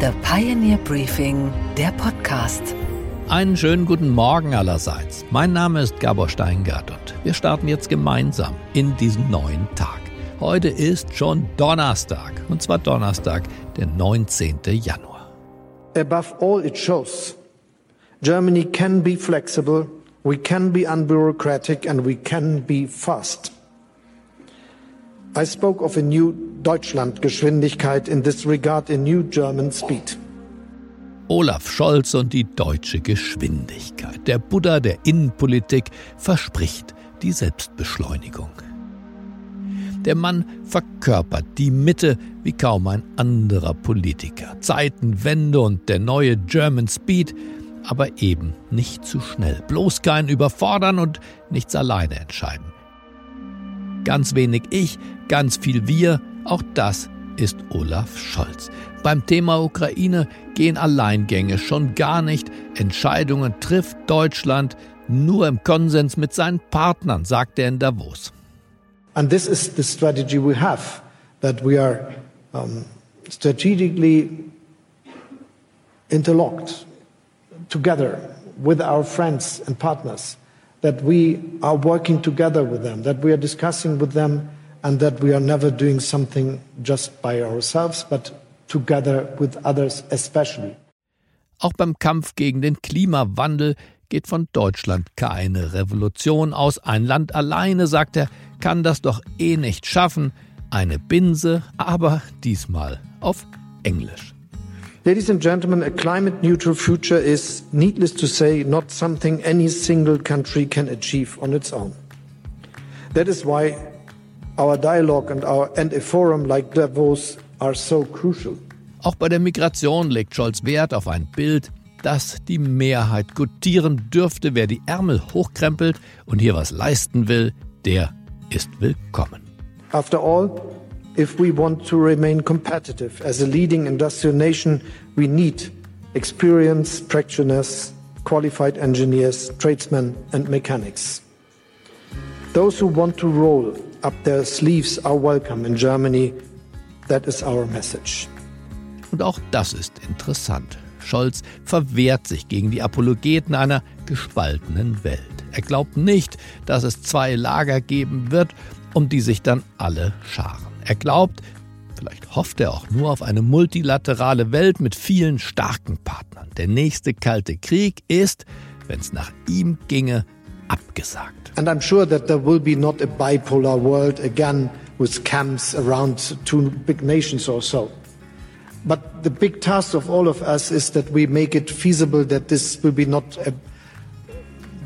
The Pioneer Briefing, der Podcast. Einen schönen guten Morgen allerseits. Mein Name ist Gabor Steingart und wir starten jetzt gemeinsam in diesen neuen Tag. Heute ist schon Donnerstag und zwar Donnerstag, der 19. Januar. Above all, it shows Germany can be flexible, we can be unbureaucratic, and we can be fast. I spoke of a new Deutschlandgeschwindigkeit in this regard, a new German speed. Olaf Scholz und die deutsche Geschwindigkeit. Der Buddha der Innenpolitik verspricht die Selbstbeschleunigung. Der Mann verkörpert die Mitte wie kaum ein anderer Politiker. Zeitenwende und der neue German Speed, aber eben nicht zu schnell. Bloß kein Überfordern und nichts alleine entscheiden. Ganz wenig ich, ganz viel wir, auch das ist Olaf Scholz. Beim Thema Ukraine gehen Alleingänge schon gar nicht. Entscheidungen trifft Deutschland nur im Konsens mit seinen Partnern, sagt er in Davos. And this is the strategy we have, that we are um, strategically interlocked together with our friends and partners, that we are working together with them, that we are discussing with them, and that we are never doing something just by ourselves, but together with others especially. Auch beim Kampf gegen den Klimawandel geht von Deutschland keine Revolution aus. Ein Land alleine, sagt er, kann das doch eh nicht schaffen. Eine Binse, aber diesmal auf Englisch. Ladies and gentlemen, a climate neutral future is, needless to say, not something any single country can achieve on its own. That is why our dialogue and, our, and a forum like Davos are so crucial. Auch bei der Migration legt Scholz Wert auf ein Bild, das die Mehrheit gutieren dürfte. Wer die Ärmel hochkrempelt und hier was leisten will, der ist willkommen. After all, if we want to remain competitive as a leading industrial nation, we need experienced practitioners, qualified engineers, tradesmen, and mechanics. Those who want to roll up their sleeves are welcome in Germany. That is our message. Und auch das ist interessant. Scholz verwehrt sich gegen die Apologeten einer gespaltenen Welt. Er glaubt nicht, dass es zwei Lager geben wird, um die sich dann alle scharen. Er glaubt, vielleicht hofft er auch nur auf eine multilaterale Welt mit vielen starken Partnern. Der nächste kalte Krieg ist, wenn es nach ihm ginge, abgesagt. And I'm sure that there will be not a bipolar world again with camps around two big nations or so. But the big task of all of us is that we make it feasible that this will be not a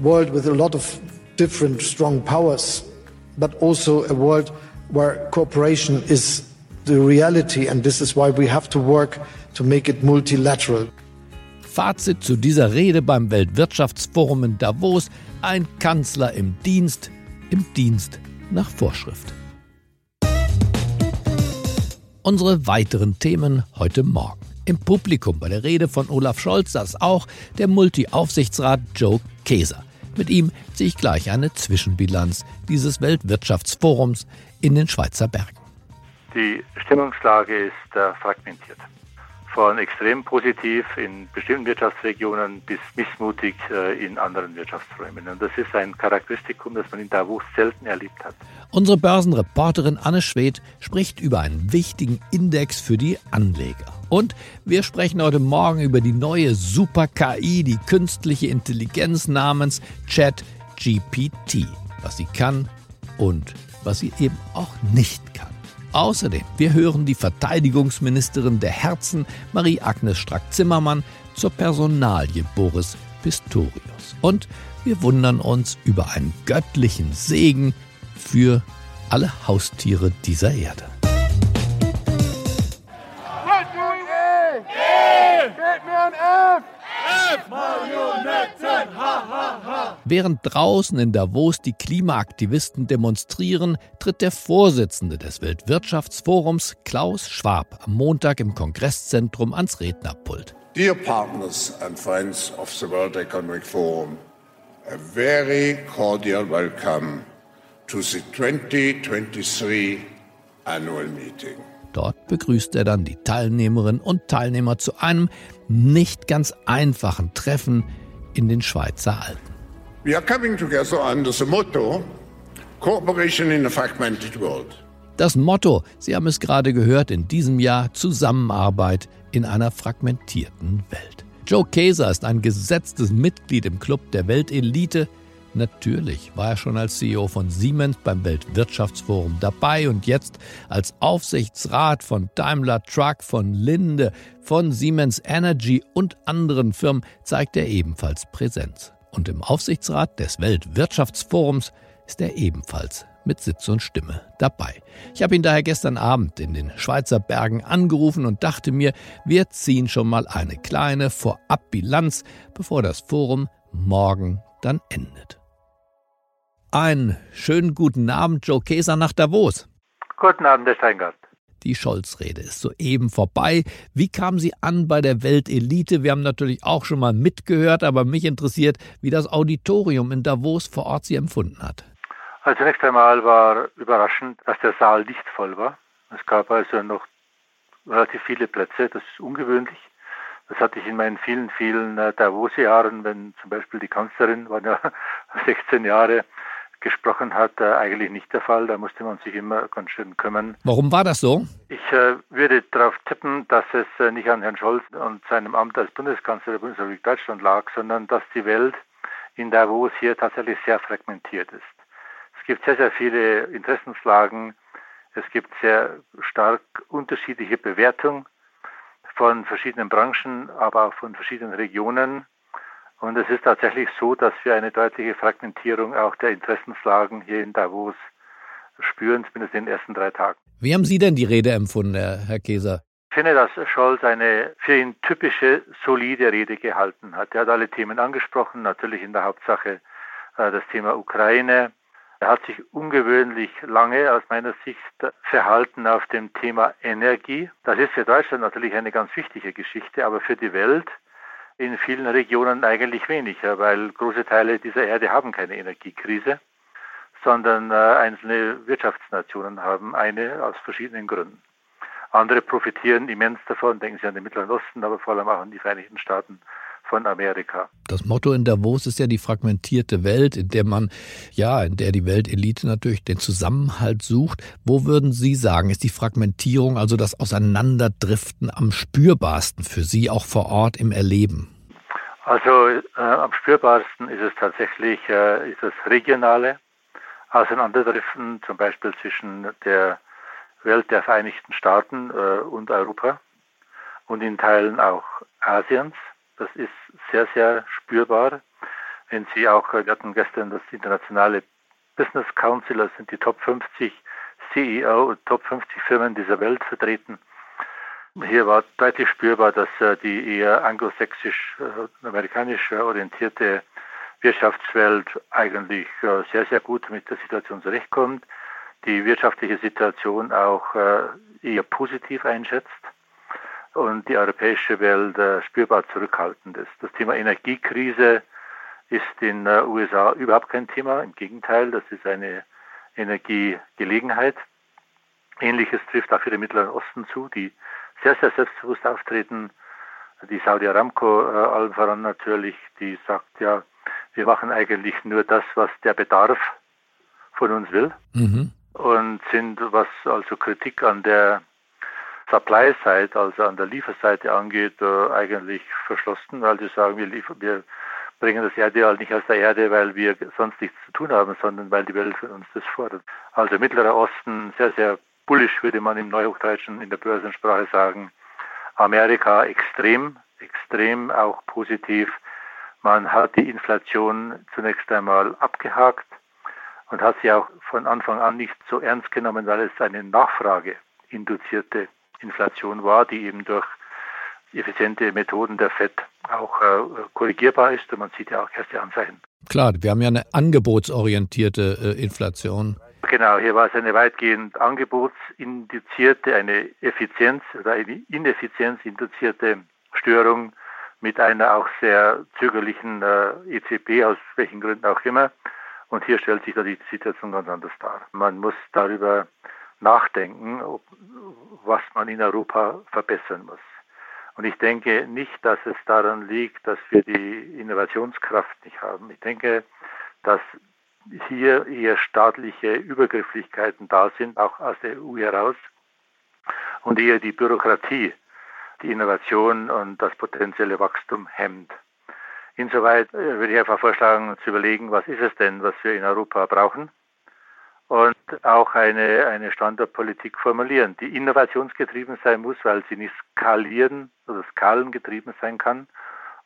world with a lot of different strong powers, but also a world where cooperation is the reality, and this is why we have to work to make it multilateral. Fazit zu dieser Rede beim Weltwirtschaftsforum in Davos: ein Kanzler im Dienst, im Dienst nach Vorschrift. Unsere weiteren Themen heute Morgen. Im Publikum bei der Rede von Olaf Scholz saß auch der Multi-Aufsichtsrat Joe Keser. Mit ihm ziehe ich gleich eine Zwischenbilanz dieses Weltwirtschaftsforums in den Schweizer Bergen. Die Stimmungslage ist äh, fragmentiert. Von extrem positiv in bestimmten Wirtschaftsregionen bis missmutig äh, in anderen Wirtschaftsräumen. Und das ist ein Charakteristikum, das man in Davos selten erlebt hat. Unsere Börsenreporterin Anne Schwedt spricht über einen wichtigen Index für die Anleger. Und wir sprechen heute Morgen über die neue Super-KI, die künstliche Intelligenz namens ChatGPT. Was sie kann und was sie eben auch nicht kann. Außerdem, wir hören die Verteidigungsministerin der Herzen, Marie-Agnes Strack-Zimmermann, zur Personalie Boris Pistorius. Und wir wundern uns über einen göttlichen Segen für alle Haustiere dieser Erde. Während draußen in Davos die Klimaaktivisten demonstrieren, tritt der Vorsitzende des Weltwirtschaftsforums, Klaus Schwab, am Montag im Kongresszentrum ans Rednerpult. Dear partners and friends of the World Economic Forum, a very cordial welcome to the 2023 annual meeting. Dort begrüßt er dann die Teilnehmerinnen und Teilnehmer zu einem nicht ganz einfachen Treffen in den Schweizer Alpen. We are coming together under the motto Cooperation in a Fragmented World. Das Motto, Sie haben es gerade gehört, in diesem Jahr Zusammenarbeit in einer fragmentierten Welt. Joe Kaeser ist ein gesetztes Mitglied im Club der Weltelite. Natürlich war er schon als CEO von Siemens beim Weltwirtschaftsforum dabei und jetzt als Aufsichtsrat von Daimler Truck, von Linde, von Siemens Energy und anderen Firmen zeigt er ebenfalls Präsenz. Und im Aufsichtsrat des Weltwirtschaftsforums ist er ebenfalls mit Sitz und Stimme dabei. Ich habe ihn daher gestern Abend in den Schweizer Bergen angerufen und dachte mir, wir ziehen schon mal eine kleine Vorabbilanz, bevor das Forum morgen dann endet. Einen schönen guten Abend, Joe Keser nach Davos. Guten Abend, Herr Steingart. Die Scholz-Rede ist soeben vorbei. Wie kam sie an bei der Weltelite? Wir haben natürlich auch schon mal mitgehört, aber mich interessiert, wie das Auditorium in Davos vor Ort sie empfunden hat. Also zunächst einmal war überraschend, dass der Saal nicht voll war. Es gab also noch relativ viele Plätze. Das ist ungewöhnlich. Das hatte ich in meinen vielen, vielen äh, Davos-Jahren, wenn zum Beispiel die Kanzlerin, war ja 16 Jahre, gesprochen hat, äh, eigentlich nicht der Fall. Da musste man sich immer ganz schön kümmern. Warum war das so? Ich äh, würde darauf tippen, dass es äh, nicht an Herrn Scholz und seinem Amt als Bundeskanzler der Bundesrepublik Deutschland lag, sondern dass die Welt in Davos hier tatsächlich sehr fragmentiert ist. Es gibt sehr, sehr viele Interessenslagen. Es gibt sehr stark unterschiedliche Bewertungen von verschiedenen Branchen, aber auch von verschiedenen Regionen. Und es ist tatsächlich so, dass wir eine deutliche Fragmentierung auch der Interessenslagen hier in Davos spüren, zumindest in den ersten drei Tagen. Wie haben Sie denn die Rede empfunden, Herr Käser? Ich finde, dass Scholz eine für ihn typische, solide Rede gehalten hat. Er hat alle Themen angesprochen, natürlich in der Hauptsache äh, das Thema Ukraine, er hat sich ungewöhnlich lange aus meiner Sicht verhalten auf dem Thema Energie. Das ist für Deutschland natürlich eine ganz wichtige Geschichte, aber für die Welt in vielen Regionen eigentlich weniger, weil große Teile dieser Erde haben keine Energiekrise, sondern äh, einzelne Wirtschaftsnationen haben eine aus verschiedenen Gründen. Andere profitieren immens davon, denken Sie an den Mittleren Osten, aber vor allem auch an die Vereinigten Staaten von Amerika. Das Motto in Davos ist ja die fragmentierte Welt, in der man, ja, in der die Weltelite natürlich den Zusammenhalt sucht. Wo würden Sie sagen, ist die Fragmentierung, also das Auseinanderdriften am spürbarsten für Sie auch vor Ort im Erleben? Also äh, am spürbarsten ist es tatsächlich äh, ist das regionale Auseinanderdriften, zum Beispiel zwischen der Welt der Vereinigten Staaten äh, und Europa und in Teilen auch Asiens. Das ist sehr, sehr spürbar. Wenn Sie auch, wir hatten gestern das internationale Business Council, das sind die Top 50 CEO Top 50 Firmen dieser Welt vertreten. Hier war deutlich spürbar, dass äh, die eher anglosächsisch, äh, amerikanisch orientierte Wirtschaftswelt eigentlich äh, sehr, sehr gut mit der Situation zurechtkommt, die wirtschaftliche Situation auch eher positiv einschätzt und die europäische Welt äh, spürbar zurückhaltend ist. Das Thema Energiekrise ist in den USA überhaupt kein Thema. Im Gegenteil, das ist eine Energiegelegenheit. Ähnliches trifft auch für den Mittleren Osten zu, die sehr, sehr selbstbewusst auftreten. Die Saudi Aramco äh, allen voran natürlich, die sagt ja, wir machen eigentlich nur das, was der Bedarf von uns will. Mhm. Und sind, was also Kritik an der Supply-Side, also an der Lieferseite angeht, äh, eigentlich verschlossen, weil sie sagen, wir, liefern, wir bringen das Erdöl nicht aus der Erde, weil wir sonst nichts zu tun haben, sondern weil die Welt von uns das fordert. Also Mittlerer Osten sehr, sehr bullisch, würde man im Neuhochdeutschen in der Börsensprache sagen. Amerika extrem, extrem auch positiv. Man hat die Inflation zunächst einmal abgehakt und hat sie auch von Anfang an nicht so ernst genommen, weil es eine Nachfrage induzierte Inflation war, die eben durch effiziente Methoden der FED auch äh, korrigierbar ist. Und man sieht ja auch erste Anzeichen. Klar, wir haben ja eine angebotsorientierte äh, Inflation. Genau, hier war es eine weitgehend angebotsinduzierte, eine Effizienz oder eine ineffizienzinduzierte Störung mit einer auch sehr zögerlichen äh, EZB, aus welchen Gründen auch immer. Und hier stellt sich da die Situation ganz anders dar. Man muss darüber nachdenken, was man in Europa verbessern muss. Und ich denke nicht, dass es daran liegt, dass wir die Innovationskraft nicht haben. Ich denke, dass hier eher staatliche Übergrifflichkeiten da sind, auch aus der EU heraus, und eher die Bürokratie die Innovation und das potenzielle Wachstum hemmt. Insoweit äh, würde ich einfach vorschlagen, zu überlegen, was ist es denn, was wir in Europa brauchen und auch eine, eine Standortpolitik formulieren, die innovationsgetrieben sein muss, weil sie nicht skalieren oder skalengetrieben sein kann.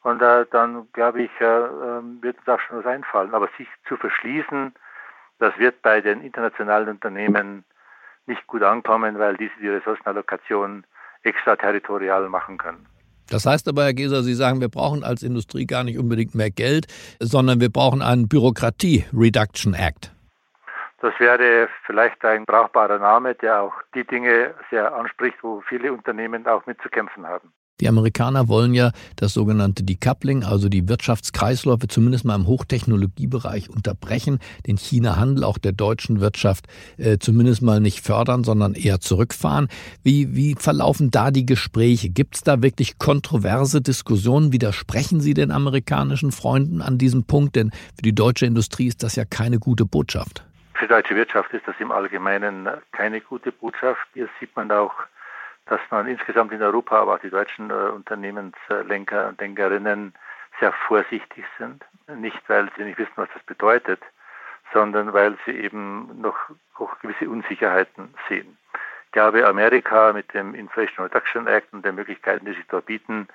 Und äh, dann, glaube ich, äh, ähm, wird auch schon was einfallen. Aber sich zu verschließen, das wird bei den internationalen Unternehmen nicht gut ankommen, weil diese die Ressourcenallokation extraterritorial machen können. Das heißt aber, Herr Geser, Sie sagen, wir brauchen als Industrie gar nicht unbedingt mehr Geld, sondern wir brauchen einen Bürokratie Reduction Act. Das wäre vielleicht ein brauchbarer Name, der auch die Dinge sehr anspricht, wo viele Unternehmen auch mitzukämpfen haben. Die Amerikaner wollen ja das sogenannte Decoupling, also die Wirtschaftskreisläufe zumindest mal im Hochtechnologiebereich unterbrechen, den China-Handel auch der deutschen Wirtschaft äh, zumindest mal nicht fördern, sondern eher zurückfahren. Wie, wie verlaufen da die Gespräche? Gibt es da wirklich kontroverse Diskussionen? Widersprechen Sie den amerikanischen Freunden an diesem Punkt? Denn für die deutsche Industrie ist das ja keine gute Botschaft. Für die deutsche Wirtschaft ist das im Allgemeinen keine gute Botschaft. Hier sieht man auch, dass man insgesamt in Europa, aber auch die deutschen äh, Unternehmenslenker und Denkerinnen sehr vorsichtig sind. Nicht, weil sie nicht wissen, was das bedeutet, sondern weil sie eben noch auch gewisse Unsicherheiten sehen. Ich glaube, Amerika mit dem Inflation Reduction Act und den Möglichkeiten, die sich dort bieten,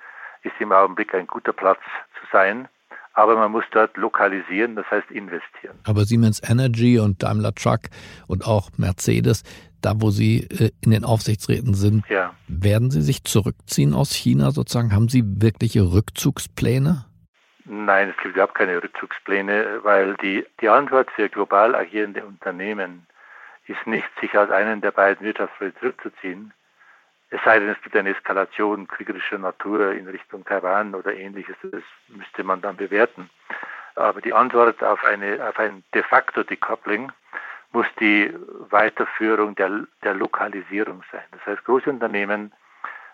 ist im Augenblick ein guter Platz zu sein aber man muss dort lokalisieren, das heißt investieren. Aber Siemens Energy und Daimler Truck und auch Mercedes, da wo Sie äh, in den Aufsichtsräten sind, ja. werden Sie sich zurückziehen aus China sozusagen? Haben Sie wirkliche Rückzugspläne? Nein, es gibt überhaupt keine Rückzugspläne, weil die, die Antwort für global agierende Unternehmen ist nicht, sich aus einem der beiden Wirtschaftsfelder zurückzuziehen, es sei denn, es gibt eine Eskalation kriegerischer Natur in Richtung Taiwan oder ähnliches. Das müsste man dann bewerten. Aber die Antwort auf, eine, auf ein de facto Decoupling muss die Weiterführung der, der Lokalisierung sein. Das heißt, große Unternehmen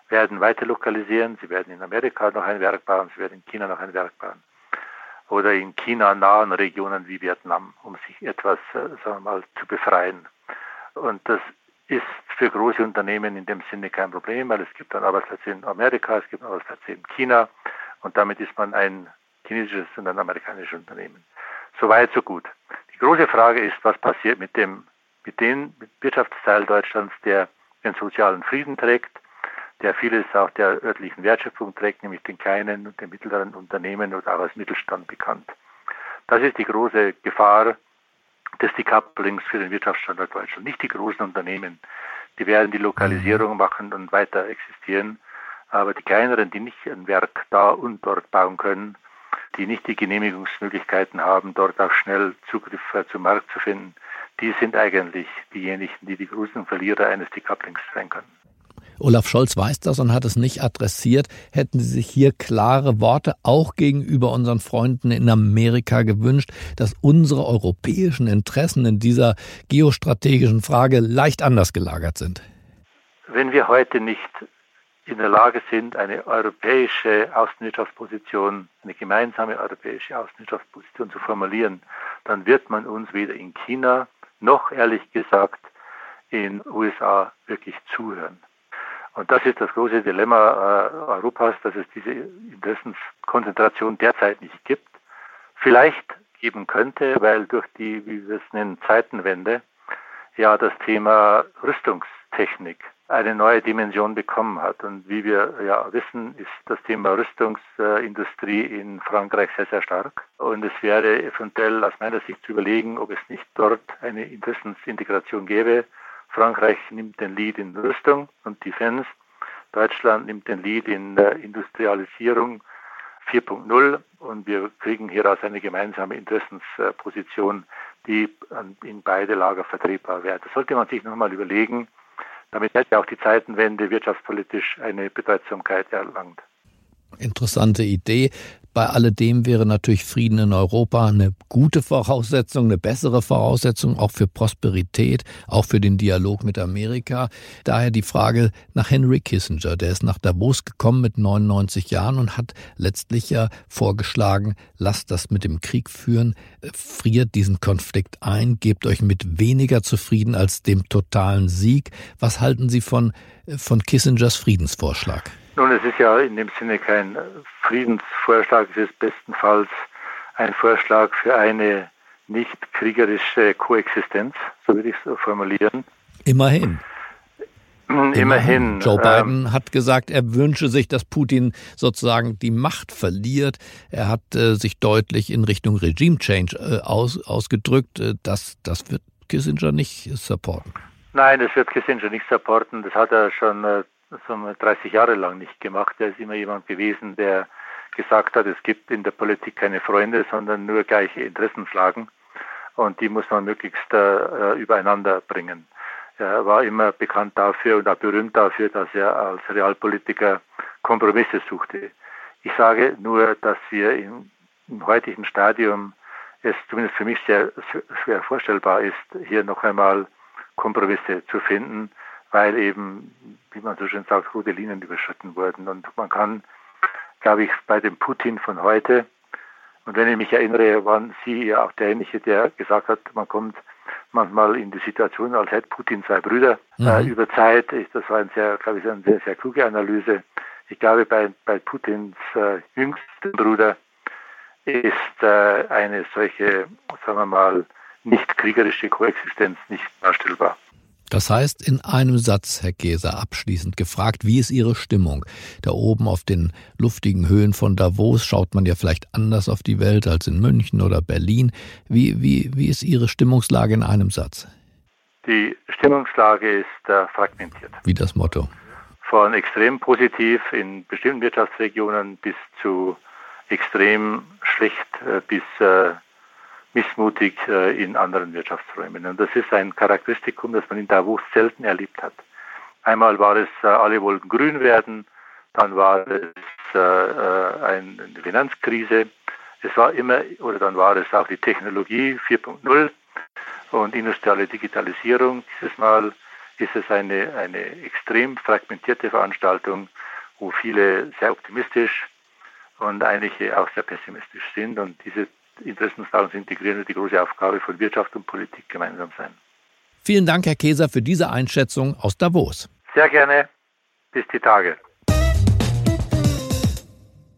werden weiter lokalisieren. Sie werden in Amerika noch ein Werk bauen, sie werden in China noch ein Werk bauen. Oder in China nahen Regionen wie Vietnam, um sich etwas, äh, sagen wir mal, zu befreien. Und das ist für große Unternehmen in dem Sinne kein Problem, weil es gibt dann Arbeitsplätze in Amerika, es gibt Arbeitsplätze in China und damit ist man ein chinesisches und ein amerikanisches Unternehmen. Soweit, so gut. Die große Frage ist, was passiert mit dem, mit dem Wirtschaftsteil Deutschlands, der den sozialen Frieden trägt, der vieles auch der örtlichen Wertschöpfung trägt, nämlich den kleinen und den mittleren Unternehmen oder auch als Mittelstand bekannt. Das ist die große Gefahr, des Decouplings für den Wirtschaftsstandort Deutschland. Nicht die großen Unternehmen, die werden die Lokalisierung machen und weiter existieren, aber die kleineren, die nicht ein Werk da und dort bauen können, die nicht die Genehmigungsmöglichkeiten haben, dort auch schnell Zugriff äh, zum Markt zu finden, die sind eigentlich diejenigen, die die großen Verlierer eines Decouplings sein können. Olaf Scholz weiß das und hat es nicht adressiert. Hätten Sie sich hier klare Worte auch gegenüber unseren Freunden in Amerika gewünscht, dass unsere europäischen Interessen in dieser geostrategischen Frage leicht anders gelagert sind? Wenn wir heute nicht in der Lage sind, eine europäische Außenwirtschaftsposition, eine gemeinsame europäische Außenwirtschaftsposition zu formulieren, dann wird man uns weder in China noch ehrlich gesagt in USA wirklich zuhören. Und das ist das große Dilemma äh, Europas, dass es diese Interessenskonzentration derzeit nicht gibt. Vielleicht geben könnte, weil durch die, wie wir es nennen, Zeitenwende, ja das Thema Rüstungstechnik eine neue Dimension bekommen hat. Und wie wir ja wissen, ist das Thema Rüstungsindustrie in Frankreich sehr, sehr stark. Und es wäre eventuell aus meiner Sicht zu überlegen, ob es nicht dort eine Interessensintegration gäbe, Frankreich nimmt den Lead in Rüstung und Defense. Deutschland nimmt den Lead in der Industrialisierung 4.0 und wir kriegen hieraus eine gemeinsame Interessensposition, die in beide Lager vertretbar wäre. Das sollte man sich nochmal überlegen. Damit hätte auch die Zeitenwende wirtschaftspolitisch eine Bedeutsamkeit erlangt. Interessante Idee. Bei alledem wäre natürlich Frieden in Europa eine gute Voraussetzung, eine bessere Voraussetzung auch für Prosperität, auch für den Dialog mit Amerika. Daher die Frage nach Henry Kissinger. Der ist nach Davos gekommen mit 99 Jahren und hat letztlich ja vorgeschlagen, lasst das mit dem Krieg führen, friert diesen Konflikt ein, gebt euch mit weniger zufrieden als dem totalen Sieg. Was halten Sie von, von Kissingers Friedensvorschlag? Nun, es ist ja in dem Sinne kein Friedensvorschlag, es ist bestenfalls ein Vorschlag für eine nicht kriegerische Koexistenz, so würde ich es formulieren. Immerhin. Immerhin. Immerhin. Joe Biden ähm, hat gesagt, er wünsche sich, dass Putin sozusagen die Macht verliert. Er hat äh, sich deutlich in Richtung Regime Change äh, aus, ausgedrückt. Äh, das, das wird Kissinger nicht supporten. Nein, das wird Kissinger nicht supporten. Das hat er schon äh, das haben wir 30 Jahre lang nicht gemacht. Er ist immer jemand gewesen, der gesagt hat, es gibt in der Politik keine Freunde, sondern nur gleiche Interessenslagen und die muss man möglichst äh, übereinander bringen. Er war immer bekannt dafür und auch berühmt dafür, dass er als Realpolitiker Kompromisse suchte. Ich sage nur, dass wir im, im heutigen Stadium es zumindest für mich sehr schwer vorstellbar ist, hier noch einmal Kompromisse zu finden weil eben, wie man so schön sagt, rote Linien überschritten wurden. Und man kann, glaube ich, bei dem Putin von heute, und wenn ich mich erinnere, waren Sie ja auch derjenige, der gesagt hat, man kommt manchmal in die Situation, als hätte Putin zwei Brüder äh, mhm. äh, über Zeit. Das war ein sehr, glaube ich, eine sehr, sehr kluge Analyse. Ich glaube, bei, bei Putins äh, jüngsten Bruder ist äh, eine solche, sagen wir mal, nicht kriegerische Koexistenz nicht darstellbar. Das heißt, in einem Satz, Herr Geser, abschließend gefragt, wie ist Ihre Stimmung? Da oben auf den luftigen Höhen von Davos schaut man ja vielleicht anders auf die Welt als in München oder Berlin. Wie, wie, wie ist Ihre Stimmungslage in einem Satz? Die Stimmungslage ist äh, fragmentiert. Wie das Motto? Von extrem positiv in bestimmten Wirtschaftsregionen bis zu extrem schlecht äh, bis äh, missmutig äh, in anderen Wirtschaftsräumen. Und das ist ein Charakteristikum, das man in Davos selten erlebt hat. Einmal war es, äh, alle wollten grün werden, dann war es äh, eine Finanzkrise, es war immer, oder dann war es auch die Technologie 4.0 und industrielle Digitalisierung. Dieses Mal ist es eine, eine extrem fragmentierte Veranstaltung, wo viele sehr optimistisch und einige auch sehr pessimistisch sind. Und diese Interessenslagen zu integrieren wird die große Aufgabe von Wirtschaft und Politik gemeinsam sein. Vielen Dank, Herr Keser, für diese Einschätzung aus Davos. Sehr gerne. Bis die Tage.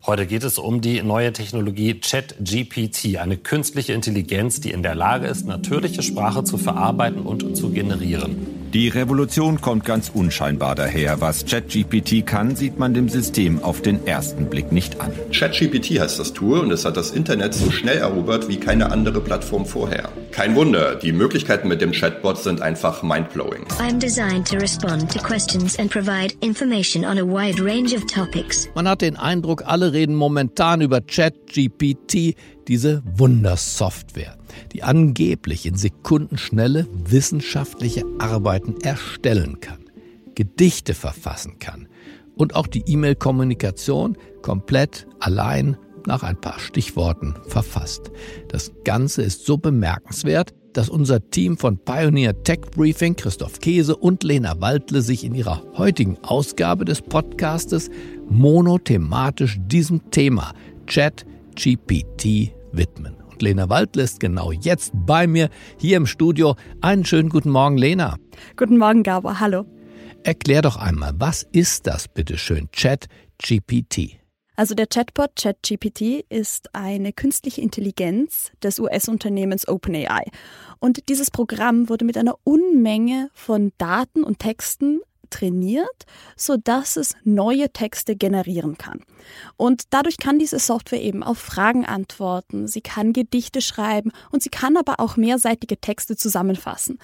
Heute geht es um die neue Technologie ChatGPT, eine künstliche Intelligenz, die in der Lage ist, natürliche Sprache zu verarbeiten und zu generieren. Die Revolution kommt ganz unscheinbar daher. Was ChatGPT kann, sieht man dem System auf den ersten Blick nicht an. ChatGPT heißt das Tool und es hat das Internet so schnell erobert wie keine andere Plattform vorher. Kein Wunder, die Möglichkeiten mit dem Chatbot sind einfach mindblowing. I'm designed to respond to questions and provide information on a wide range of topics. Man hat den Eindruck, alle reden momentan über ChatGPT, diese Wundersoftware die angeblich in sekundenschnelle wissenschaftliche Arbeiten erstellen kann, Gedichte verfassen kann und auch die E-Mail-Kommunikation komplett allein nach ein paar Stichworten verfasst. Das Ganze ist so bemerkenswert, dass unser Team von Pioneer Tech Briefing, Christoph Käse und Lena Waldle sich in ihrer heutigen Ausgabe des Podcastes monothematisch diesem Thema Chat GPT widmen. Lena Waldl ist genau jetzt bei mir hier im Studio. Einen schönen guten Morgen, Lena. Guten Morgen, Gabor. Hallo. Erklär doch einmal, was ist das bitteschön, Chat GPT? Also der Chatbot ChatGPT ist eine künstliche Intelligenz des US-Unternehmens OpenAI. Und dieses Programm wurde mit einer Unmenge von Daten und Texten trainiert, sodass es neue Texte generieren kann. Und dadurch kann diese Software eben auf Fragen antworten, sie kann Gedichte schreiben und sie kann aber auch mehrseitige Texte zusammenfassen.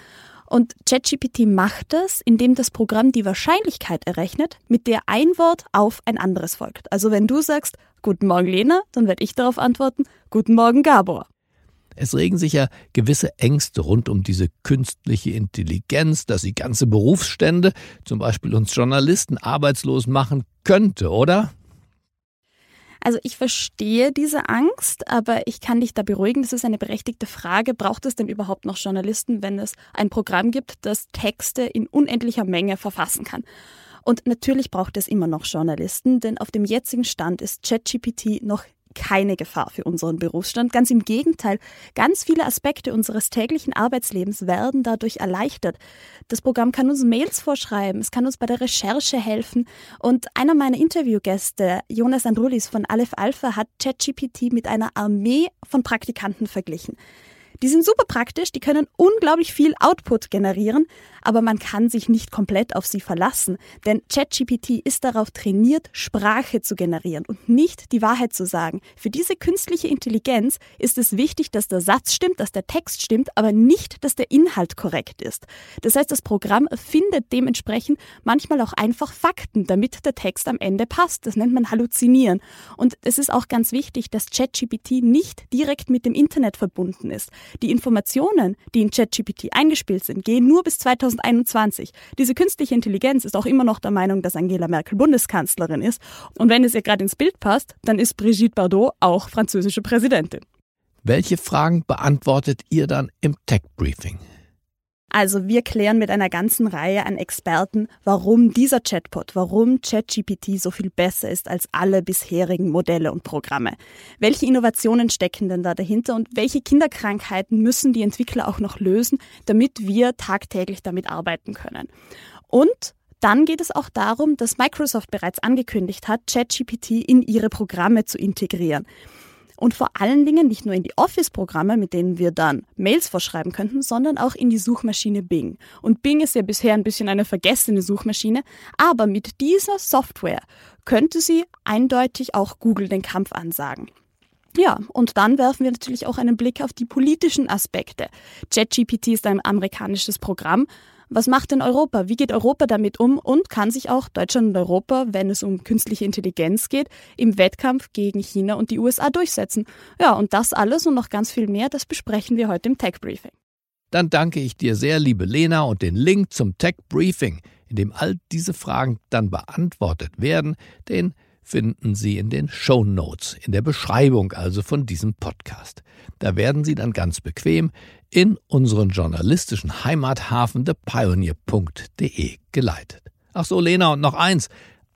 Und ChatGPT macht das, indem das Programm die Wahrscheinlichkeit errechnet, mit der ein Wort auf ein anderes folgt. Also wenn du sagst, Guten Morgen Lena, dann werde ich darauf antworten, Guten Morgen Gabor. Es regen sich ja gewisse Ängste rund um diese künstliche Intelligenz, dass sie ganze Berufsstände, zum Beispiel uns Journalisten, arbeitslos machen könnte, oder? Also ich verstehe diese Angst, aber ich kann dich da beruhigen. Das ist eine berechtigte Frage. Braucht es denn überhaupt noch Journalisten, wenn es ein Programm gibt, das Texte in unendlicher Menge verfassen kann? Und natürlich braucht es immer noch Journalisten, denn auf dem jetzigen Stand ist ChatGPT noch keine Gefahr für unseren Berufsstand. Ganz im Gegenteil, ganz viele Aspekte unseres täglichen Arbeitslebens werden dadurch erleichtert. Das Programm kann uns Mails vorschreiben, es kann uns bei der Recherche helfen. Und einer meiner Interviewgäste, Jonas Andrulis von Aleph Alpha, hat ChatGPT mit einer Armee von Praktikanten verglichen. Die sind super praktisch, die können unglaublich viel Output generieren, aber man kann sich nicht komplett auf sie verlassen, denn ChatGPT ist darauf trainiert, Sprache zu generieren und nicht die Wahrheit zu sagen. Für diese künstliche Intelligenz ist es wichtig, dass der Satz stimmt, dass der Text stimmt, aber nicht, dass der Inhalt korrekt ist. Das heißt, das Programm findet dementsprechend manchmal auch einfach Fakten, damit der Text am Ende passt. Das nennt man Halluzinieren. Und es ist auch ganz wichtig, dass ChatGPT nicht direkt mit dem Internet verbunden ist. Die Informationen, die in ChatGPT eingespielt sind, gehen nur bis 2000 2021. Diese künstliche Intelligenz ist auch immer noch der Meinung, dass Angela Merkel Bundeskanzlerin ist. Und wenn es ihr gerade ins Bild passt, dann ist Brigitte Bardot auch französische Präsidentin. Welche Fragen beantwortet ihr dann im Tech Briefing? Also wir klären mit einer ganzen Reihe an Experten, warum dieser Chatbot, warum ChatGPT so viel besser ist als alle bisherigen Modelle und Programme. Welche Innovationen stecken denn da dahinter und welche Kinderkrankheiten müssen die Entwickler auch noch lösen, damit wir tagtäglich damit arbeiten können. Und dann geht es auch darum, dass Microsoft bereits angekündigt hat, ChatGPT in ihre Programme zu integrieren und vor allen Dingen nicht nur in die Office-Programme, mit denen wir dann Mails vorschreiben könnten, sondern auch in die Suchmaschine Bing. Und Bing ist ja bisher ein bisschen eine vergessene Suchmaschine, aber mit dieser Software könnte sie eindeutig auch Google den Kampf ansagen. Ja, und dann werfen wir natürlich auch einen Blick auf die politischen Aspekte. ChatGPT ist ein amerikanisches Programm, was macht denn Europa? Wie geht Europa damit um? Und kann sich auch Deutschland und Europa, wenn es um künstliche Intelligenz geht, im Wettkampf gegen China und die USA durchsetzen? Ja, und das alles und noch ganz viel mehr, das besprechen wir heute im Tech Briefing. Dann danke ich dir sehr, liebe Lena, und den Link zum Tech Briefing, in dem all diese Fragen dann beantwortet werden, den finden Sie in den Show Notes, in der Beschreibung also von diesem Podcast. Da werden Sie dann ganz bequem in unseren journalistischen Heimathafen thepioneer.de geleitet. Ach so, Lena, und noch eins.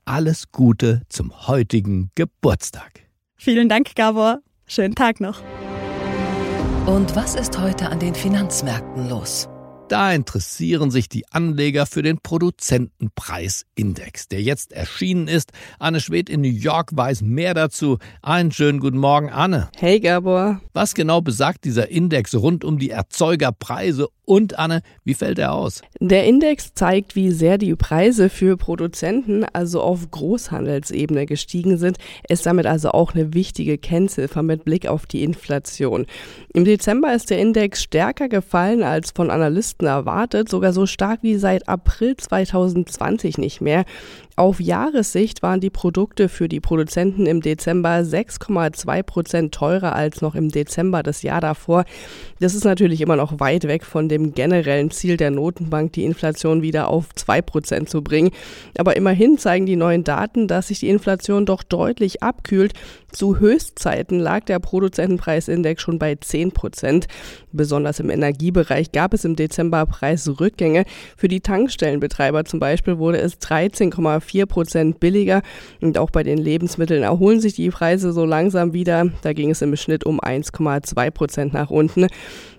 Alles Gute zum heutigen Geburtstag. Vielen Dank, Gabor. Schönen Tag noch. Und was ist heute an den Finanzmärkten los? Da interessieren sich die Anleger für den Produzentenpreisindex, der jetzt erschienen ist. Anne Schwed in New York weiß mehr dazu. Einen schönen guten Morgen, Anne. Hey, Gabor. Was genau besagt dieser Index rund um die Erzeugerpreise und Anne, wie fällt er aus? Der Index zeigt, wie sehr die Preise für Produzenten, also auf Großhandelsebene gestiegen sind, ist damit also auch eine wichtige Kennziffer mit Blick auf die Inflation. Im Dezember ist der Index stärker gefallen als von Analysten erwartet, sogar so stark wie seit April 2020 nicht mehr. Auf Jahressicht waren die Produkte für die Produzenten im Dezember 6,2 Prozent teurer als noch im Dezember des Jahr davor. Das ist natürlich immer noch weit weg von dem generellen Ziel der Notenbank, die Inflation wieder auf 2 Prozent zu bringen. Aber immerhin zeigen die neuen Daten, dass sich die Inflation doch deutlich abkühlt. Zu Höchstzeiten lag der Produzentenpreisindex schon bei 10 Prozent. Besonders im Energiebereich gab es im Dezember Preisrückgänge. Für die Tankstellenbetreiber zum Beispiel wurde es 13,4 4 Prozent billiger. Und auch bei den Lebensmitteln erholen sich die Preise so langsam wieder. Da ging es im Schnitt um 1,2 Prozent nach unten.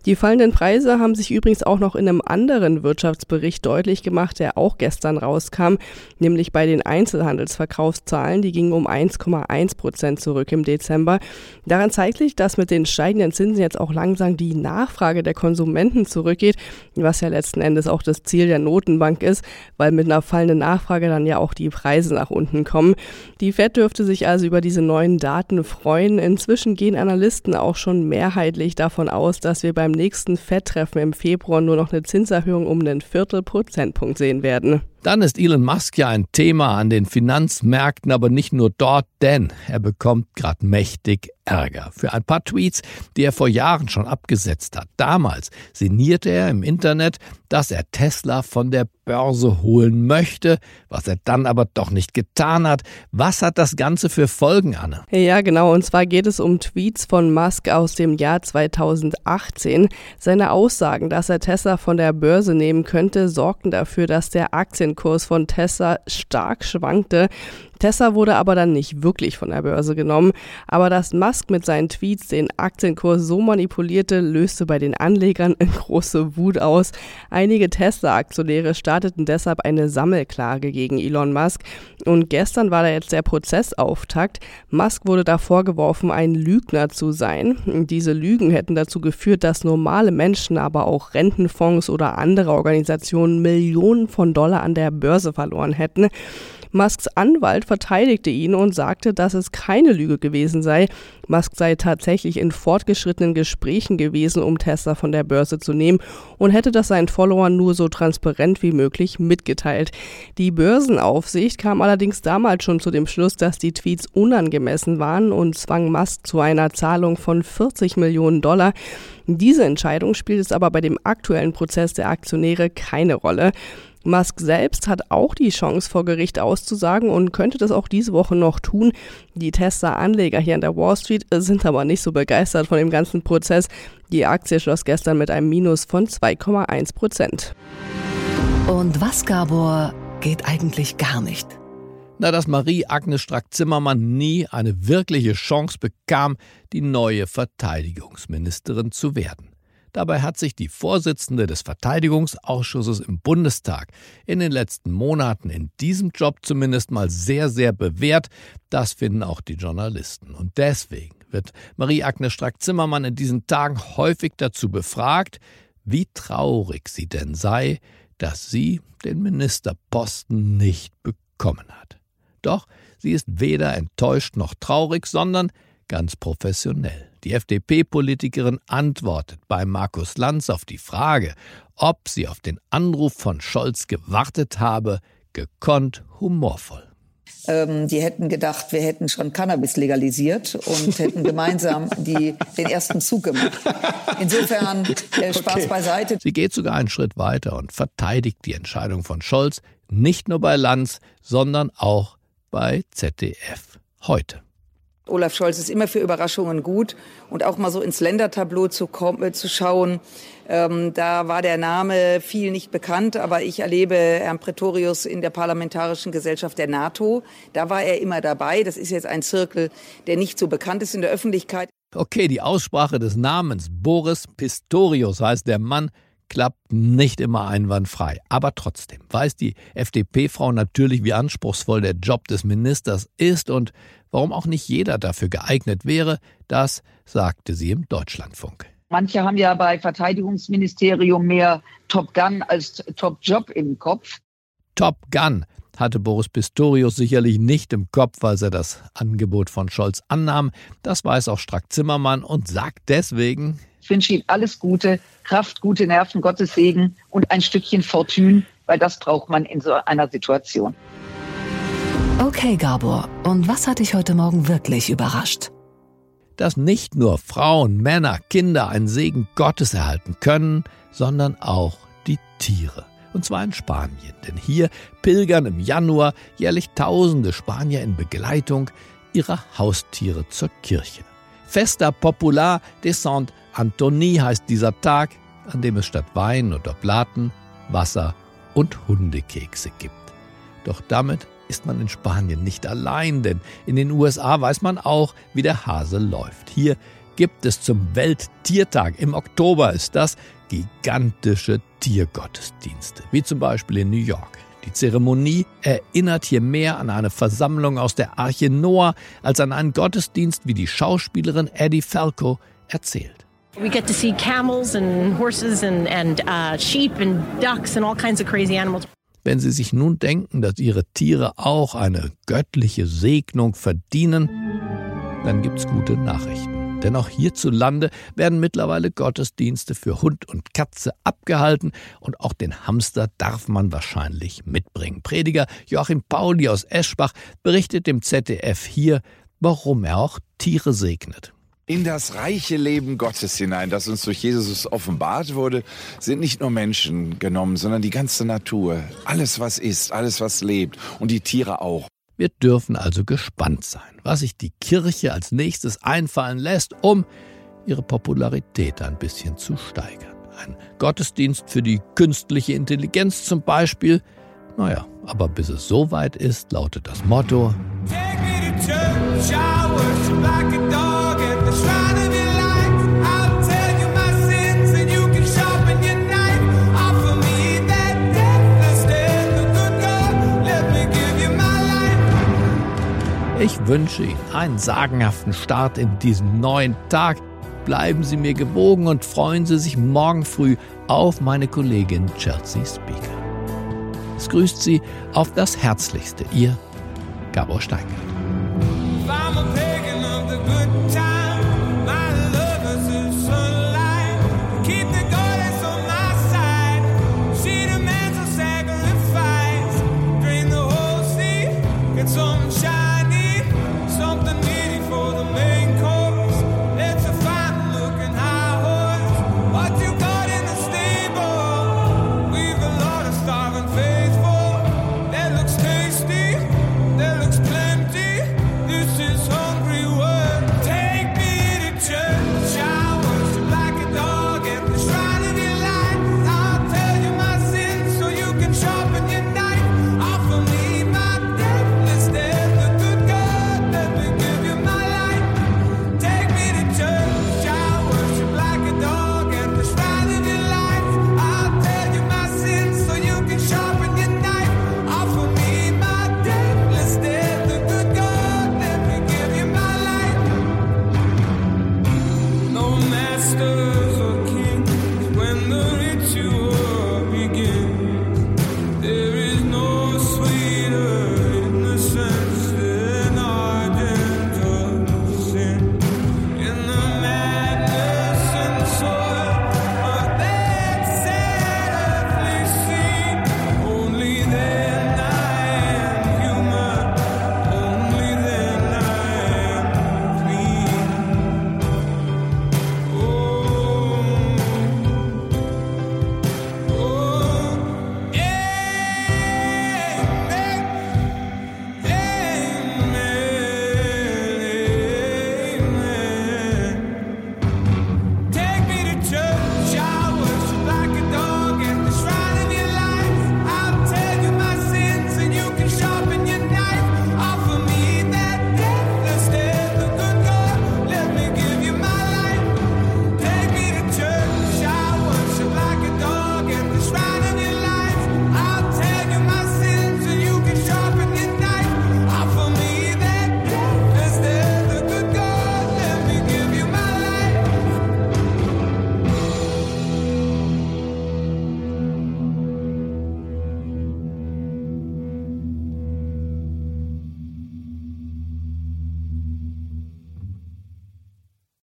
Die fallenden Preise haben sich übrigens auch noch in einem anderen Wirtschaftsbericht deutlich gemacht, der auch gestern rauskam, nämlich bei den Einzelhandelsverkaufszahlen. Die gingen um 1,1 Prozent zurück im Dezember. Daran zeigt sich, dass mit den steigenden Zinsen jetzt auch langsam die Nachfrage der Konsumenten zurückgeht, was ja letzten Endes auch das Ziel der Notenbank ist, weil mit einer fallenden Nachfrage dann ja auch die Preise nach unten kommen. Die Fed dürfte sich also über diese neuen Daten freuen. Inzwischen gehen Analysten auch schon mehrheitlich davon aus, dass wir beim nächsten FED-Treffen im Februar nur noch eine Zinserhöhung um einen Viertelprozentpunkt sehen werden. Dann ist Elon Musk ja ein Thema an den Finanzmärkten, aber nicht nur dort, denn er bekommt gerade mächtig Ärger für ein paar Tweets, die er vor Jahren schon abgesetzt hat. Damals sinnierte er im Internet, dass er Tesla von der Börse holen möchte, was er dann aber doch nicht getan hat. Was hat das Ganze für Folgen, Anne? Ja, genau. Und zwar geht es um Tweets von Musk aus dem Jahr 2018. Seine Aussagen, dass er Tesla von der Börse nehmen könnte, sorgten dafür, dass der Aktienkurs von Tesla stark schwankte. Tesla wurde aber dann nicht wirklich von der Börse genommen. Aber dass Musk mit seinen Tweets den Aktienkurs so manipulierte, löste bei den Anlegern große Wut aus. Einige Tesla-Aktionäre starteten deshalb eine Sammelklage gegen Elon Musk. Und gestern war da jetzt der Prozessauftakt. Musk wurde da vorgeworfen, ein Lügner zu sein. Diese Lügen hätten dazu geführt, dass normale Menschen, aber auch Rentenfonds oder andere Organisationen Millionen von Dollar an der Börse verloren hätten. Musks Anwalt verteidigte ihn und sagte, dass es keine Lüge gewesen sei. Musk sei tatsächlich in fortgeschrittenen Gesprächen gewesen, um Tesla von der Börse zu nehmen und hätte das seinen Followern nur so transparent wie möglich mitgeteilt. Die Börsenaufsicht kam allerdings damals schon zu dem Schluss, dass die Tweets unangemessen waren und zwang Musk zu einer Zahlung von 40 Millionen Dollar. Diese Entscheidung spielt es aber bei dem aktuellen Prozess der Aktionäre keine Rolle. Musk selbst hat auch die Chance, vor Gericht auszusagen und könnte das auch diese Woche noch tun. Die Tesla-Anleger hier an der Wall Street sind aber nicht so begeistert von dem ganzen Prozess. Die Aktie schloss gestern mit einem Minus von 2,1 Prozent. Und was, Gabor, geht eigentlich gar nicht? Na, dass Marie-Agnes Strack-Zimmermann nie eine wirkliche Chance bekam, die neue Verteidigungsministerin zu werden. Dabei hat sich die Vorsitzende des Verteidigungsausschusses im Bundestag in den letzten Monaten in diesem Job zumindest mal sehr, sehr bewährt. Das finden auch die Journalisten. Und deswegen wird Marie-Agnes Strack-Zimmermann in diesen Tagen häufig dazu befragt, wie traurig sie denn sei, dass sie den Ministerposten nicht bekommen hat. Doch sie ist weder enttäuscht noch traurig, sondern ganz professionell. Die FDP-Politikerin antwortet bei Markus Lanz auf die Frage, ob sie auf den Anruf von Scholz gewartet habe, gekonnt humorvoll. Ähm, die hätten gedacht, wir hätten schon Cannabis legalisiert und hätten gemeinsam die, den ersten Zug gemacht. Insofern äh, Spaß okay. beiseite. Sie geht sogar einen Schritt weiter und verteidigt die Entscheidung von Scholz nicht nur bei Lanz, sondern auch bei ZDF heute. Olaf Scholz ist immer für Überraschungen gut und auch mal so ins Ländertableau zu, äh, zu schauen. Ähm, da war der Name viel nicht bekannt, aber ich erlebe Herrn Pretorius in der Parlamentarischen Gesellschaft der NATO. Da war er immer dabei. Das ist jetzt ein Zirkel, der nicht so bekannt ist in der Öffentlichkeit. Okay, die Aussprache des Namens Boris Pistorius heißt der Mann, klappt nicht immer einwandfrei. Aber trotzdem weiß die FDP-Frau natürlich, wie anspruchsvoll der Job des Ministers ist und warum auch nicht jeder dafür geeignet wäre. Das sagte sie im Deutschlandfunk. Manche haben ja bei Verteidigungsministerium mehr Top Gun als Top Job im Kopf. Top Gun hatte Boris Pistorius sicherlich nicht im Kopf, als er das Angebot von Scholz annahm. Das weiß auch Strack Zimmermann und sagt deswegen, ich wünsche Ihnen alles Gute, Kraft, gute Nerven, Gottes Segen und ein Stückchen Fortune, weil das braucht man in so einer Situation. Okay, Gabor, und was hat dich heute Morgen wirklich überrascht? Dass nicht nur Frauen, Männer, Kinder einen Segen Gottes erhalten können, sondern auch die Tiere. Und zwar in Spanien. Denn hier pilgern im Januar jährlich tausende Spanier in Begleitung ihrer Haustiere zur Kirche. Festa Popular de Saint Antoni heißt dieser Tag, an dem es statt Wein oder Platen Wasser und Hundekekse gibt. Doch damit ist man in Spanien nicht allein, denn in den USA weiß man auch, wie der Hase läuft. Hier gibt es zum Welttiertag im Oktober ist das gigantische Tiergottesdienste, wie zum Beispiel in New York. Die Zeremonie erinnert hier mehr an eine Versammlung aus der Arche Noah als an einen Gottesdienst, wie die Schauspielerin Eddie Falco erzählt. We get to see camels and horses and, and uh, sheep and ducks and all kinds of crazy animals. Wenn Sie sich nun denken, dass Ihre Tiere auch eine göttliche Segnung verdienen, dann gibt's gute Nachrichten. Denn auch hierzulande werden mittlerweile Gottesdienste für Hund und Katze abgehalten und auch den Hamster darf man wahrscheinlich mitbringen. Prediger Joachim Pauli aus Eschbach berichtet dem ZDF hier, warum er auch Tiere segnet. In das reiche Leben Gottes hinein, das uns durch Jesus offenbart wurde, sind nicht nur Menschen genommen, sondern die ganze Natur. Alles, was ist, alles, was lebt und die Tiere auch. Wir dürfen also gespannt sein, was sich die Kirche als nächstes einfallen lässt, um ihre Popularität ein bisschen zu steigern. Ein Gottesdienst für die künstliche Intelligenz zum Beispiel. Naja, aber bis es soweit ist, lautet das Motto. Take me to church, I Ich wünsche Ihnen einen sagenhaften Start in diesen neuen Tag. Bleiben Sie mir gewogen und freuen Sie sich morgen früh auf meine Kollegin Chelsea Speaker. Es grüßt Sie auf das Herzlichste, Ihr Gabor Steingart.